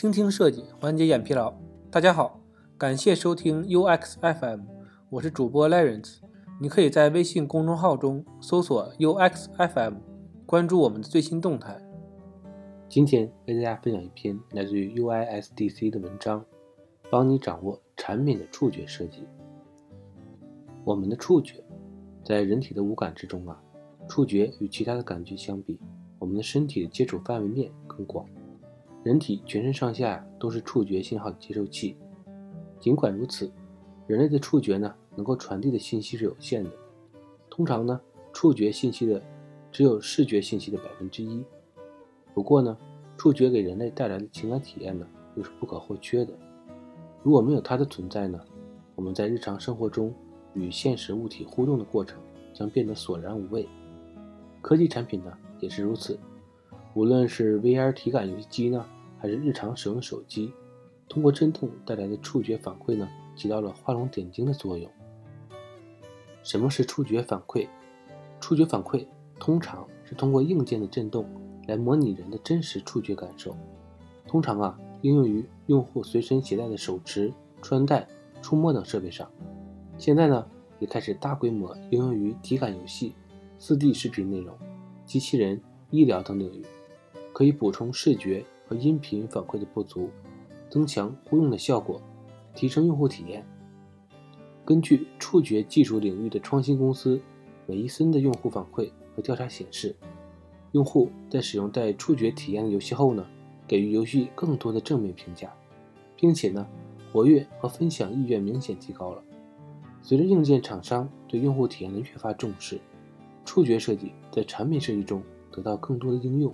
倾听设计，缓解眼疲劳。大家好，感谢收听 UX FM，我是主播 Lawrence。你可以在微信公众号中搜索 UX FM，关注我们的最新动态。今天为大家分享一篇来自于 UISDC 的文章，帮你掌握产品的触觉设计。我们的触觉在人体的五感之中啊，触觉与其他的感觉相比，我们的身体的接触范围面更广。人体全身上下都是触觉信号的接收器。尽管如此，人类的触觉呢，能够传递的信息是有限的。通常呢，触觉信息的只有视觉信息的百分之一。不过呢，触觉给人类带来的情感体验呢，又是不可或缺的。如果没有它的存在呢，我们在日常生活中与现实物体互动的过程将变得索然无味。科技产品呢，也是如此。无论是 VR 体感游戏机呢，还是日常使用手机，通过震动带来的触觉反馈呢，起到了画龙点睛的作用。什么是触觉反馈？触觉反馈通常是通过硬件的震动来模拟人的真实触觉感受。通常啊，应用于用户随身携带的手持、穿戴、触摸等设备上。现在呢，也开始大规模应用于体感游戏、4D 视频内容、机器人、医疗等领域。可以补充视觉和音频反馈的不足，增强互用的效果，提升用户体验。根据触觉技术领域的创新公司美伊森的用户反馈和调查显示，用户在使用带触觉体验的游戏后呢，给予游戏更多的正面评价，并且呢，活跃和分享意愿明显提高了。随着硬件厂商对用户体验的越发重视，触觉设计在产品设计中得到更多的应用。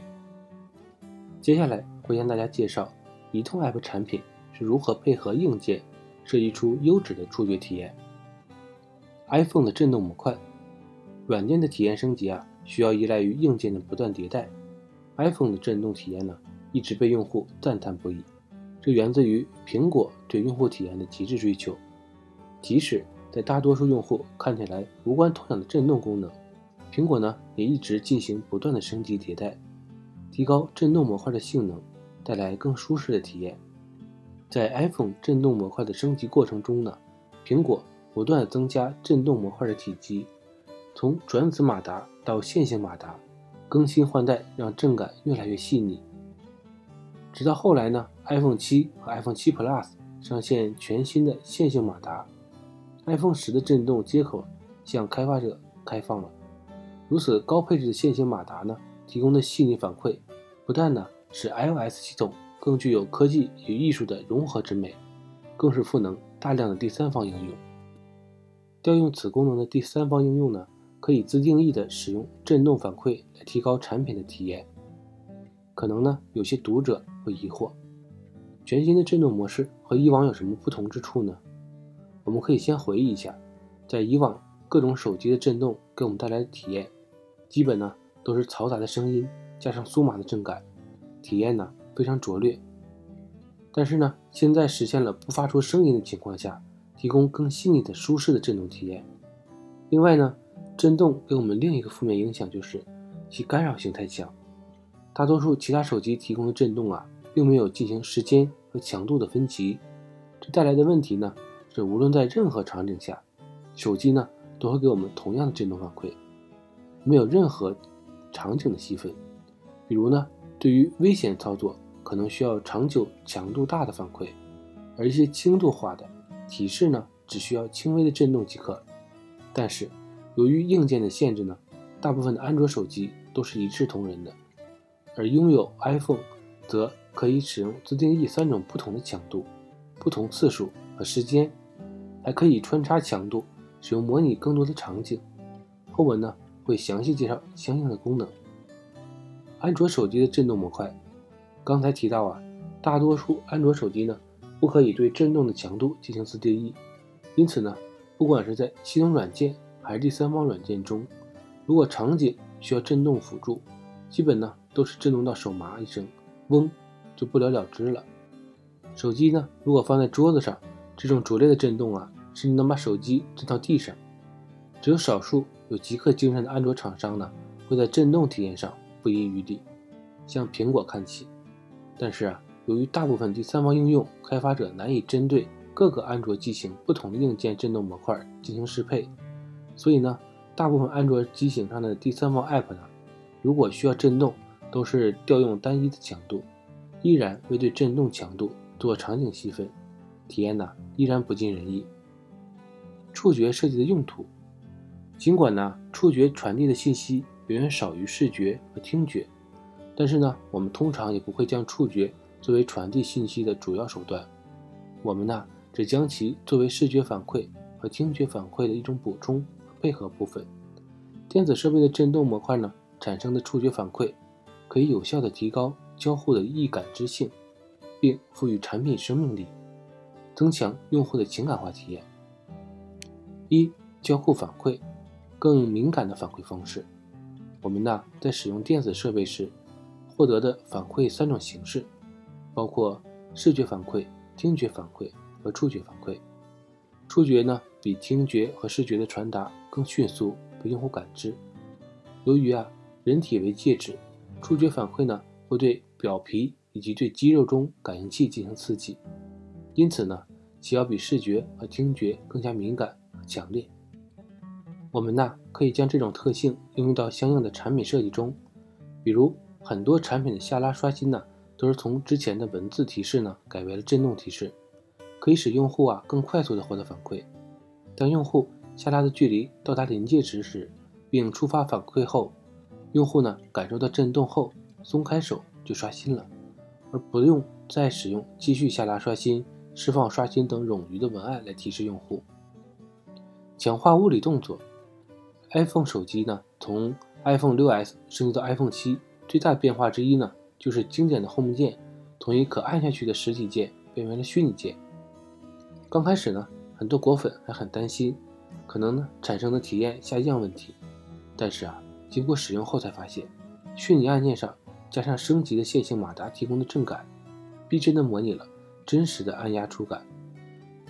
接下来会向大家介绍移动 App 产品是如何配合硬件设计出优质的触觉体验。iPhone 的震动模块，软件的体验升级啊，需要依赖于硬件的不断迭代。iPhone 的震动体验呢，一直被用户赞叹不已。这源自于苹果对用户体验的极致追求。即使在大多数用户看起来无关痛痒的震动功能，苹果呢也一直进行不断的升级迭代。提高振动模块的性能，带来更舒适的体验。在 iPhone 振动模块的升级过程中呢，苹果不断增加振动模块的体积，从转子马达到线性马达，更新换代让震感越来越细腻。直到后来呢，iPhone 7和 iPhone 7 Plus 上线全新的线性马达，iPhone 10的振动接口向开发者开放了。如此高配置的线性马达呢？提供的细腻反馈，不但呢使 iOS 系统更具有科技与艺术的融合之美，更是赋能大量的第三方应用。调用此功能的第三方应用呢，可以自定义的使用震动反馈来提高产品的体验。可能呢有些读者会疑惑，全新的震动模式和以往有什么不同之处呢？我们可以先回忆一下，在以往各种手机的震动给我们带来的体验，基本呢。都是嘈杂的声音加上酥麻的震感，体验呢非常拙劣。但是呢，现在实现了不发出声音的情况下，提供更细腻的舒适的震动体验。另外呢，震动给我们另一个负面影响就是其干扰性太强。大多数其他手机提供的震动啊，并没有进行时间和强度的分级，这带来的问题呢，是无论在任何场景下，手机呢都会给我们同样的震动反馈，没有任何。场景的细分，比如呢，对于危险操作可能需要长久、强度大的反馈，而一些轻度化的提示呢，只需要轻微的震动即可。但是，由于硬件的限制呢，大部分的安卓手机都是一视同仁的，而拥有 iPhone 则可以使用自定义三种不同的强度、不同次数和时间，还可以穿插强度，使用模拟更多的场景。后文呢？会详细介绍相应的功能。安卓手机的震动模块，刚才提到啊，大多数安卓手机呢不可以对震动的强度进行自定义，因此呢，不管是在系统软件还是第三方软件中，如果场景需要震动辅助，基本呢都是震动到手麻一声，嗡，就不了了之了。手机呢如果放在桌子上，这种拙劣的震动啊，甚至能把手机震到地上。只有少数。有极客精神的安卓厂商呢，会在震动体验上不遗余力，向苹果看齐。但是啊，由于大部分第三方应用开发者难以针对各个安卓机型不同的硬件振动模块进行适配，所以呢，大部分安卓机型上的第三方 App 呢，如果需要振动，都是调用单一的强度，依然未对振动强度做场景细分，体验呢依然不尽人意。触觉设计的用途，尽管呢触觉传递的信息远远少于视觉和听觉，但是呢我们通常也不会将触觉作为传递信息的主要手段，我们呢。只将其作为视觉反馈和听觉反馈的一种补充和配合部分。电子设备的振动模块呢产生的触觉反馈，可以有效的提高交互的易感知性，并赋予产品生命力，增强用户的情感化体验。一、交互反馈，更敏感的反馈方式。我们呢在使用电子设备时，获得的反馈三种形式，包括视觉反馈、听觉反馈。和触觉反馈，触觉呢比听觉和视觉的传达更迅速被用户感知。由于啊人体为介质，触觉反馈呢会对表皮以及对肌肉中感应器进行刺激，因此呢其要比视觉和听觉更加敏感和强烈。我们呢可以将这种特性应用到相应的产品设计中，比如很多产品的下拉刷新呢都是从之前的文字提示呢改为了震动提示。可以使用户啊更快速地获得反馈。当用户下拉的距离到达临界值时，并触发反馈后，用户呢感受到震动后松开手就刷新了，而不用再使用继续下拉刷新、释放刷新等冗余的文案来提示用户。强化物理动作。iPhone 手机呢从 iPhone 6s 升级到 iPhone 7，最大的变化之一呢就是经典的 Home 键从一可按下去的实体键变为了虚拟键。刚开始呢，很多果粉还很担心，可能呢产生的体验下降问题。但是啊，经过使用后才发现，虚拟按键上加上升级的线性马达提供的震感，逼真的模拟了真实的按压触感。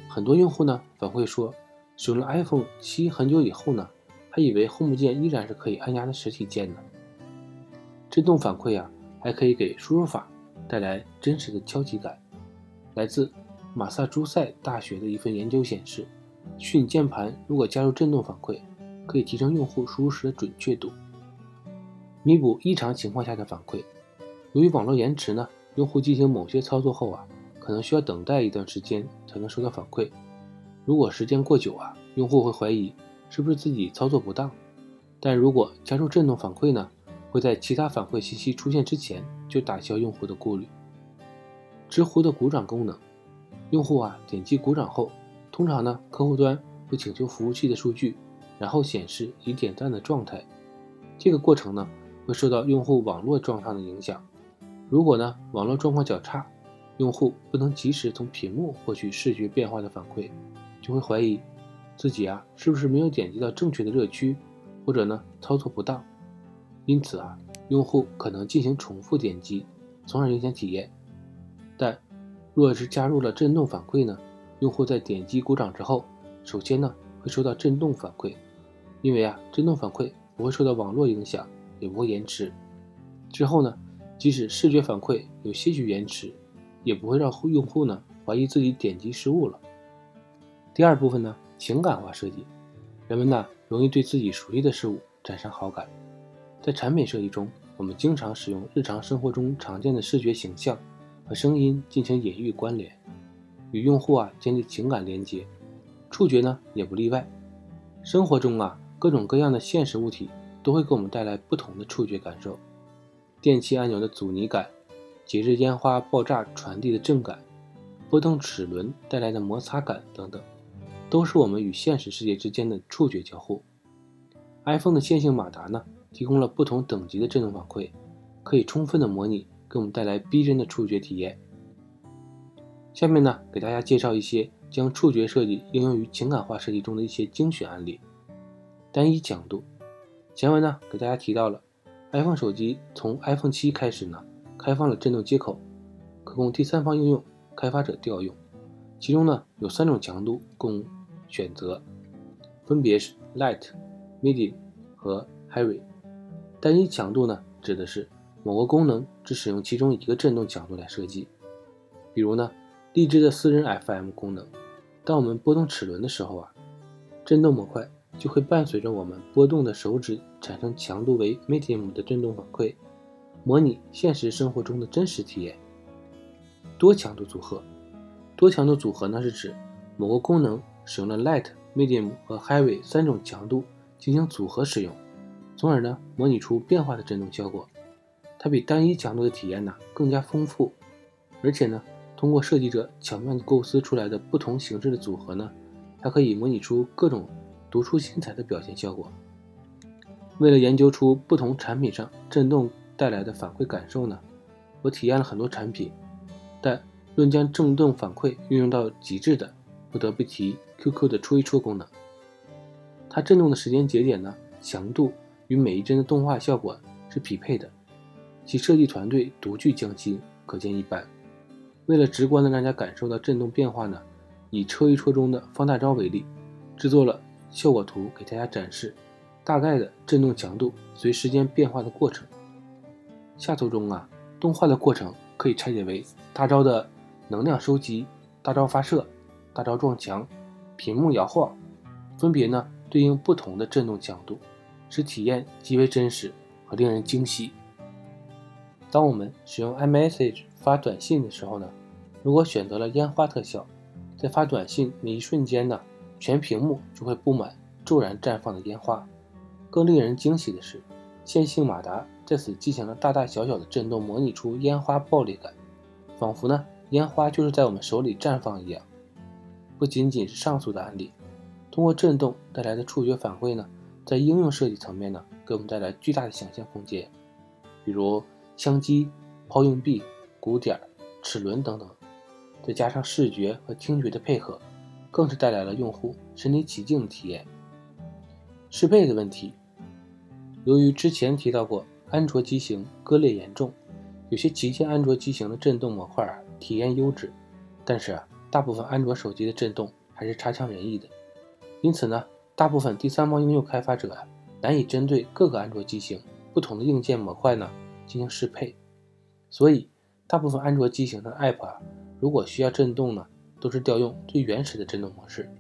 很多用户呢反馈说，使用了 iPhone 七很久以后呢，还以为 Home 键依然是可以按压的实体键呢。震动反馈啊，还可以给输入法带来真实的敲击感，来自。马萨诸塞大学的一份研究显示，虚拟键盘如果加入震动反馈，可以提升用户输入时的准确度，弥补异常情况下的反馈。由于网络延迟呢，用户进行某些操作后啊，可能需要等待一段时间才能收到反馈。如果时间过久啊，用户会怀疑是不是自己操作不当。但如果加入震动反馈呢，会在其他反馈信息出现之前就打消用户的顾虑。知乎的鼓掌功能。用户啊点击鼓掌后，通常呢客户端会请求服务器的数据，然后显示已点赞的状态。这个过程呢会受到用户网络状况的影响。如果呢网络状况较差，用户不能及时从屏幕获取视觉变化的反馈，就会怀疑自己啊是不是没有点击到正确的热区，或者呢操作不当。因此啊用户可能进行重复点击，从而影响体验。但若是加入了震动反馈呢？用户在点击鼓掌之后，首先呢会收到震动反馈，因为啊震动反馈不会受到网络影响，也不会延迟。之后呢，即使视觉反馈有些许延迟，也不会让用户呢怀疑自己点击失误了。第二部分呢，情感化设计，人们呢容易对自己熟悉的事物产生好感。在产品设计中，我们经常使用日常生活中常见的视觉形象。和声音进行隐喻关联，与用户啊建立情感连接，触觉呢也不例外。生活中啊各种各样的现实物体都会给我们带来不同的触觉感受，电器按钮的阻尼感，节日烟花爆炸传递的震感，波动齿轮带来的摩擦感等等，都是我们与现实世界之间的触觉交互。iPhone 的线性马达呢提供了不同等级的振动反馈，可以充分的模拟。给我们带来逼真的触觉体验。下面呢，给大家介绍一些将触觉设计应用于情感化设计中的一些精选案例。单一强度，前文呢给大家提到了，iPhone 手机从 iPhone 七开始呢，开放了震动接口，可供第三方应用开发者调用。其中呢有三种强度供选择，分别是 Light、Medium 和 Heavy。单一强度呢指的是。某个功能只使用其中一个振动强度来设计，比如呢，荔枝的私人 FM 功能，当我们拨动齿轮的时候啊，振动模块就会伴随着我们拨动的手指产生强度为 medium 的振动反馈，模拟现实生活中的真实体验。多强度组合，多强度组合呢是指某个功能使用了 light、medium 和 heavy 三种强度进行组合使用，从而呢模拟出变化的振动效果。它比单一强度的体验呢更加丰富，而且呢。通过设计者巧妙地构思出来的不同形式的组合呢，它可以模拟出各种独出心裁的表现效果。为了研究出不同产品上振动带来的反馈感受呢，我体验了很多产品，但论将振动反馈运用到极致的，不得不提 QQ 的戳一戳功能。它震动的时间节点呢，强度与每一帧的动画效果是匹配的，其设计团队独具匠心，可见一斑。为了直观的让大家感受到震动变化呢，以戳一戳中的放大招为例，制作了效果图给大家展示大概的震动强度随时间变化的过程。下图中啊，动画的过程可以拆解为大招的能量收集、大招发射、大招撞墙、屏幕摇晃，分别呢对应不同的震动强度，使体验极为真实和令人惊喜。当我们使用 iMessage 发短信的时候呢，如果选择了烟花特效，在发短信那一瞬间呢，全屏幕就会布满骤然绽放的烟花。更令人惊喜的是，线性马达在此进行了大大小小的震动，模拟出烟花爆裂感，仿佛呢烟花就是在我们手里绽放一样。不仅仅是上述的案例，通过震动带来的触觉反馈呢，在应用设计层面呢，给我们带来巨大的想象空间，比如。枪击、抛硬币、鼓点、齿轮等等，再加上视觉和听觉的配合，更是带来了用户身临其境的体验。适配的问题，由于之前提到过安卓机型割裂严重，有些旗舰安卓机型的震动模块体验优质，但是啊大部分安卓手机的震动还是差强人意的。因此呢，大部分第三方应用开发者啊难以针对各个安卓机型不同的硬件模块呢。进行适配，所以大部分安卓机型的 App 啊，如果需要震动呢，都是调用最原始的震动模式。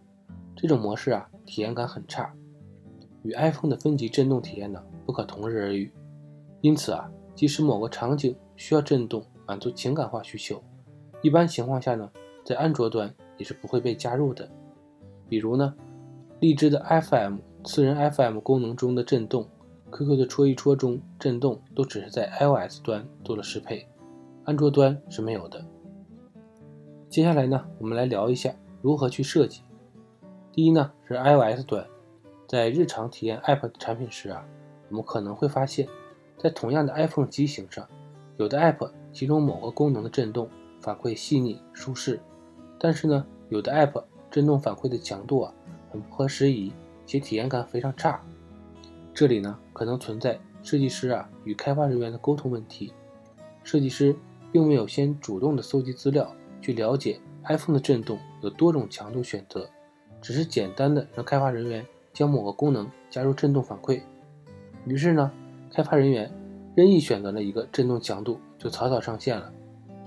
这种模式啊，体验感很差，与 iPhone 的分级震动体验呢不可同日而语。因此啊，即使某个场景需要震动满足情感化需求，一般情况下呢，在安卓端也是不会被加入的。比如呢，荔枝的 FM 次人 FM 功能中的震动。QQ 的戳一戳中震动都只是在 iOS 端做了适配，安卓端是没有的。接下来呢，我们来聊一下如何去设计。第一呢是 iOS 端，在日常体验 App 产品时啊，我们可能会发现，在同样的 iPhone 机型上，有的 App 其中某个功能的震动反馈细腻舒适，但是呢，有的 App 震动反馈的强度啊很不合时宜，且体验感非常差。这里呢，可能存在设计师啊与开发人员的沟通问题。设计师并没有先主动的搜集资料，去了解 iPhone 的震动有多种强度选择，只是简单的让开发人员将某个功能加入震动反馈。于是呢，开发人员任意选择了一个震动强度，就草草上线了。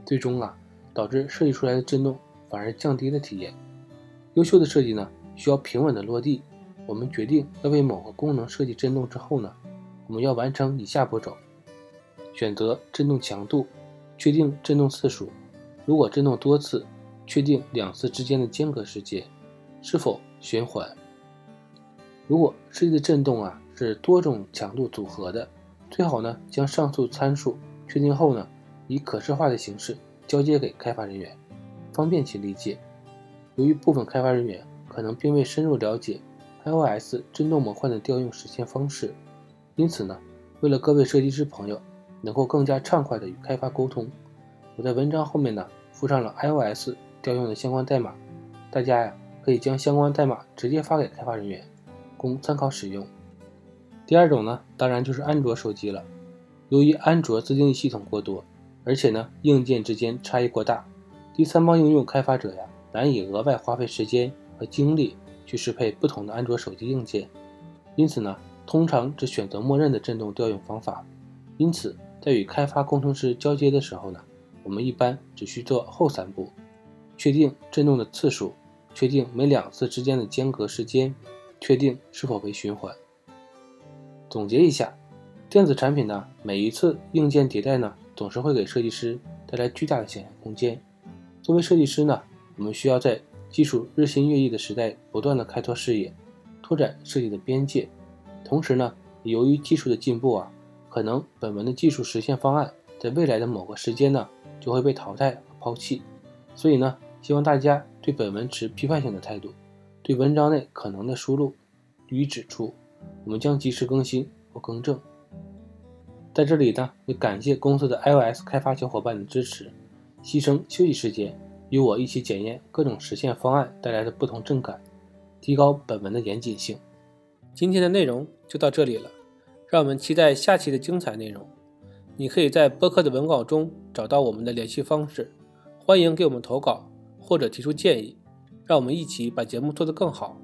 最终啊，导致设计出来的震动反而降低了体验。优秀的设计呢，需要平稳的落地。我们决定要为某个功能设计振动之后呢，我们要完成以下步骤：选择振动强度，确定振动次数。如果振动多次，确定两次之间的间隔时间是否循环。如果设计的振动啊是多种强度组合的，最好呢将上述参数确定后呢，以可视化的形式交接给开发人员，方便其理解。由于部分开发人员可能并未深入了解。iOS 振动模块的调用实现方式，因此呢，为了各位设计师朋友能够更加畅快的与开发沟通，我在文章后面呢附上了 iOS 调用的相关代码，大家呀可以将相关代码直接发给开发人员，供参考使用。第二种呢，当然就是安卓手机了。由于安卓自定义系统过多，而且呢硬件之间差异过大，第三方应用开发者呀难以额外花费时间和精力。去适配不同的安卓手机硬件，因此呢，通常只选择默认的震动调用方法。因此，在与开发工程师交接的时候呢，我们一般只需做后三步：确定震动的次数，确定每两次之间的间隔时间，确定是否为循环。总结一下，电子产品呢，每一次硬件迭代呢，总是会给设计师带来巨大的想象空间。作为设计师呢，我们需要在技术日新月异的时代，不断的开拓视野，拓展设计的边界。同时呢，由于技术的进步啊，可能本文的技术实现方案在未来的某个时间呢，就会被淘汰和抛弃。所以呢，希望大家对本文持批判性的态度，对文章内可能的疏漏予以指出。我们将及时更新或更正。在这里呢，也感谢公司的 iOS 开发小伙伴的支持，牺牲休息时间与我一起检验各种实现方案带来的不同震感，提高本文的严谨性。今天的内容就到这里了，让我们期待下期的精彩内容。你可以在播客的文稿中找到我们的联系方式，欢迎给我们投稿或者提出建议，让我们一起把节目做得更好。